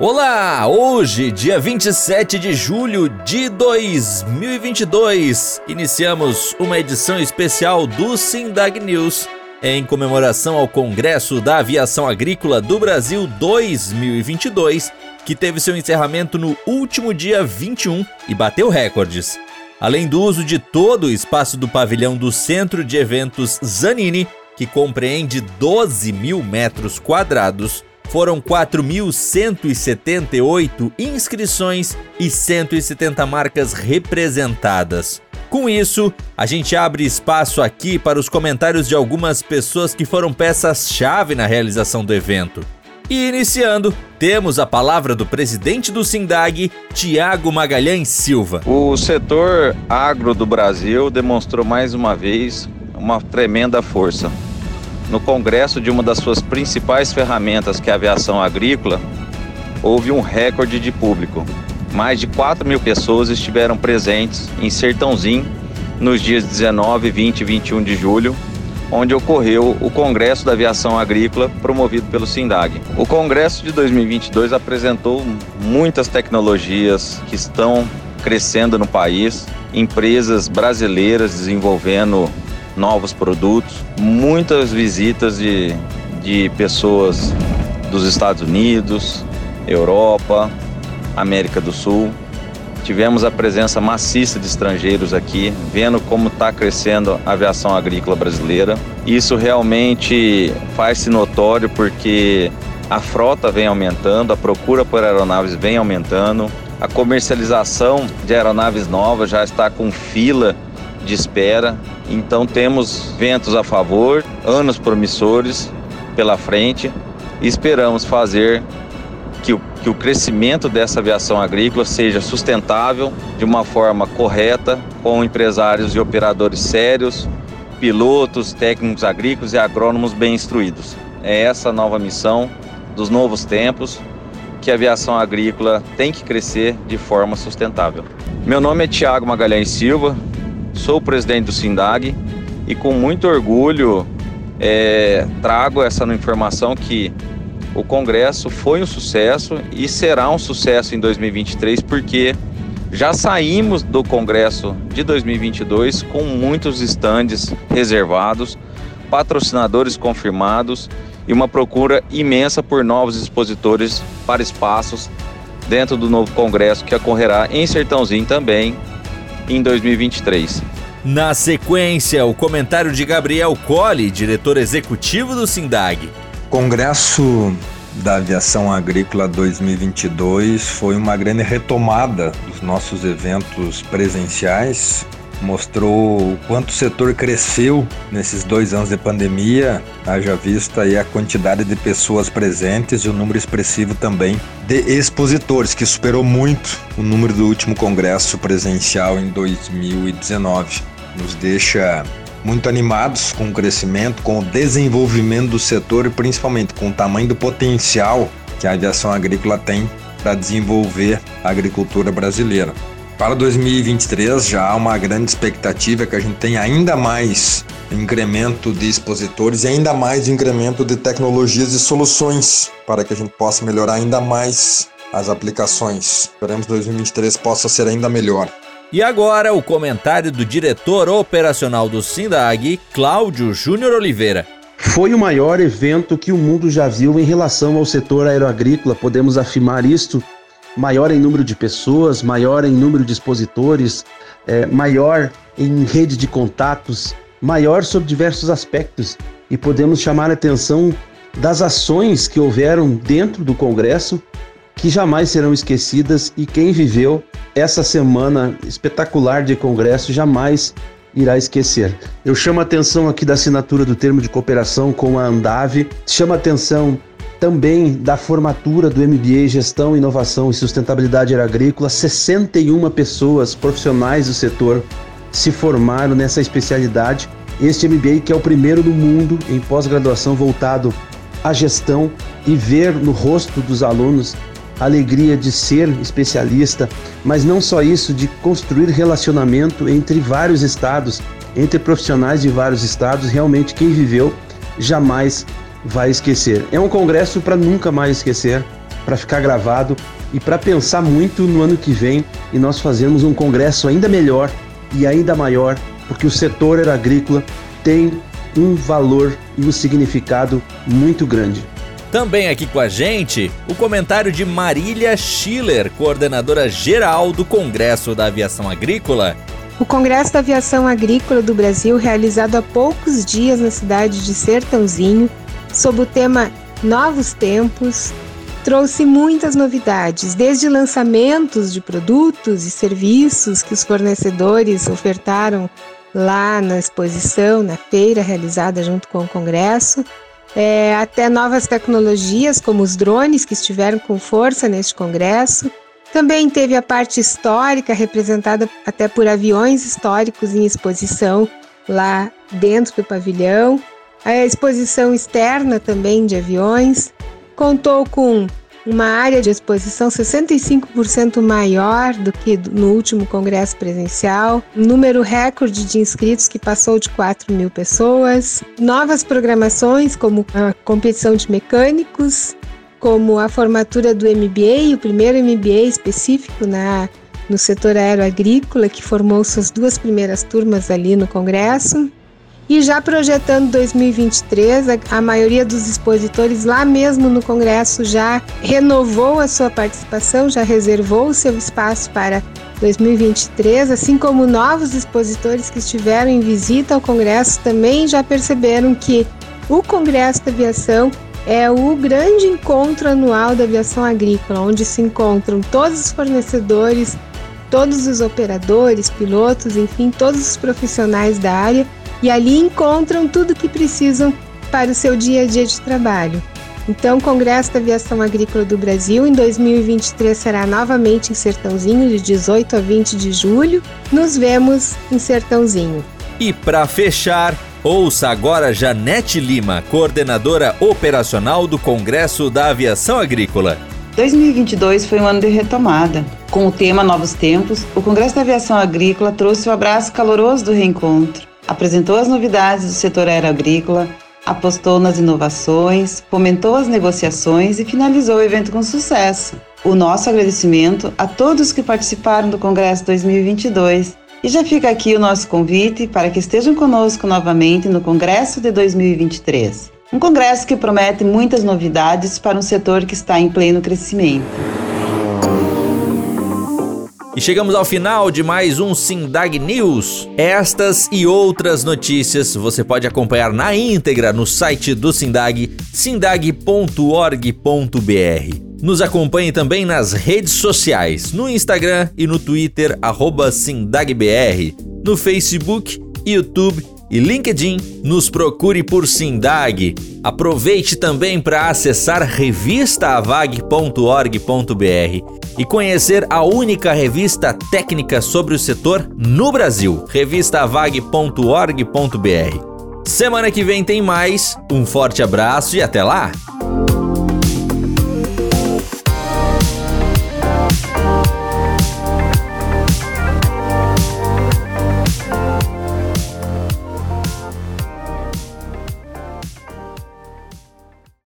Olá! Hoje, dia 27 de julho de 2022, iniciamos uma edição especial do Sindag News em comemoração ao Congresso da Aviação Agrícola do Brasil 2022, que teve seu encerramento no último dia 21 e bateu recordes. Além do uso de todo o espaço do pavilhão do Centro de Eventos Zanini, que compreende 12 mil metros quadrados, foram 4.178 inscrições e 170 marcas representadas. Com isso, a gente abre espaço aqui para os comentários de algumas pessoas que foram peças-chave na realização do evento. E iniciando, temos a palavra do presidente do Sindag, Tiago Magalhães Silva. O setor agro do Brasil demonstrou mais uma vez uma tremenda força no congresso de uma das suas principais ferramentas, que é a aviação agrícola, houve um recorde de público. Mais de 4 mil pessoas estiveram presentes em Sertãozinho nos dias 19, 20 e 21 de julho, onde ocorreu o Congresso da Aviação Agrícola promovido pelo SINDAG. O Congresso de 2022 apresentou muitas tecnologias que estão crescendo no país, empresas brasileiras desenvolvendo novos produtos, muitas visitas de, de pessoas dos Estados Unidos, Europa, América do Sul. Tivemos a presença maciça de estrangeiros aqui, vendo como está crescendo a aviação agrícola brasileira. Isso realmente faz-se notório porque a frota vem aumentando, a procura por aeronaves vem aumentando, a comercialização de aeronaves novas já está com fila de espera. Então temos ventos a favor, anos promissores pela frente e esperamos fazer que o, que o crescimento dessa aviação agrícola seja sustentável de uma forma correta, com empresários e operadores sérios, pilotos, técnicos agrícolas e agrônomos bem instruídos. É essa a nova missão dos novos tempos que a aviação agrícola tem que crescer de forma sustentável. Meu nome é Tiago Magalhães Silva, sou o presidente do SINDAG e com muito orgulho é, trago essa informação que o Congresso foi um sucesso e será um sucesso em 2023 porque já saímos do Congresso de 2022 com muitos estandes reservados, patrocinadores confirmados e uma procura imensa por novos expositores para espaços dentro do novo Congresso que ocorrerá em Sertãozinho também em 2023. Na sequência, o comentário de Gabriel Colli, diretor executivo do SINDAG. Congresso da Aviação Agrícola 2022 foi uma grande retomada dos nossos eventos presenciais mostrou o quanto o setor cresceu nesses dois anos de pandemia, haja vista aí a quantidade de pessoas presentes e o número expressivo também de expositores, que superou muito o número do último congresso presencial em 2019. Nos deixa muito animados com o crescimento, com o desenvolvimento do setor e principalmente com o tamanho do potencial que a aviação agrícola tem para desenvolver a agricultura brasileira. Para 2023 já há uma grande expectativa que a gente tenha ainda mais incremento de expositores e ainda mais incremento de tecnologias e soluções para que a gente possa melhorar ainda mais as aplicações. Esperamos que 2023 possa ser ainda melhor. E agora o comentário do diretor operacional do SINDAG, Cláudio Júnior Oliveira. Foi o maior evento que o mundo já viu em relação ao setor aeroagrícola, podemos afirmar isto maior em número de pessoas, maior em número de expositores, é, maior em rede de contatos, maior sob diversos aspectos. E podemos chamar a atenção das ações que houveram dentro do Congresso que jamais serão esquecidas e quem viveu essa semana espetacular de Congresso jamais irá esquecer. Eu chamo a atenção aqui da assinatura do termo de cooperação com a Andave, chama a atenção também da formatura do MBA Gestão, Inovação e Sustentabilidade Agrícola, 61 pessoas profissionais do setor se formaram nessa especialidade. Este MBA que é o primeiro no mundo em pós-graduação voltado à gestão e ver no rosto dos alunos a alegria de ser especialista, mas não só isso, de construir relacionamento entre vários estados, entre profissionais de vários estados. Realmente, quem viveu jamais vai esquecer. É um congresso para nunca mais esquecer. para ficar gravado e para pensar muito no ano que vem e nós fazermos um congresso ainda melhor e ainda maior, porque o setor agrícola tem um valor e um significado muito grande. Também aqui com a gente, o comentário de Marília Schiller, coordenadora geral do Congresso da Aviação Agrícola. O Congresso da Aviação Agrícola do Brasil, realizado há poucos dias na cidade de Sertãozinho, sob o tema Novos Tempos, trouxe muitas novidades, desde lançamentos de produtos e serviços que os fornecedores ofertaram lá na exposição, na feira realizada junto com o Congresso, é, até novas tecnologias como os drones que estiveram com força neste Congresso. Também teve a parte histórica representada até por aviões históricos em exposição lá dentro do pavilhão. A exposição externa também de aviões contou com uma área de exposição 65% maior do que no último congresso presencial, número recorde de inscritos que passou de 4 mil pessoas, novas programações como a competição de mecânicos, como a formatura do MBA, o primeiro MBA específico na, no setor aeroagrícola, que formou suas duas primeiras turmas ali no congresso. E já projetando 2023, a, maioria dos expositores lá mesmo no Congresso já renovou a sua participação, já reservou o seu espaço para 2023, assim como novos expositores que estiveram em visita ao Congresso também já perceberam que o Congresso da Aviação é o grande encontro anual da aviação agrícola, onde se encontram todos os fornecedores, todos os operadores, pilotos, enfim, todos os profissionais da área e ali encontram tudo o que precisam para o seu dia a dia de trabalho. Então, o Congresso da Aviação Agrícola do Brasil em 2023 será novamente em Sertãozinho, de 18 a 20 de julho. Nos vemos em Sertãozinho. E para fechar, ouça agora Janete Lima, coordenadora operacional do Congresso da Aviação Agrícola. 2022 foi um ano de retomada. Com o tema Novos Tempos, o Congresso da Aviação Agrícola trouxe o abraço caloroso do reencontro apresentou as novidades do setor aeroagrícola, apostou nas inovações, fomentou as negociações e finalizou o evento com sucesso. O nosso agradecimento a todos que participaram do Congresso 2022 e já fica aqui o nosso convite para que estejam conosco novamente no Congresso de 2023. Um congresso que promete muitas novidades para um setor que está em pleno crescimento. E chegamos ao final de mais um Sindag News. Estas e outras notícias você pode acompanhar na íntegra no site do Sindag, sindag.org.br. Nos acompanhe também nas redes sociais, no Instagram e no Twitter, SindagBR, no Facebook, YouTube e LinkedIn, nos procure por Sindag. Aproveite também para acessar revistaavag.org.br e conhecer a única revista técnica sobre o setor no Brasil, revistavag.org.br. Semana que vem tem mais. Um forte abraço e até lá!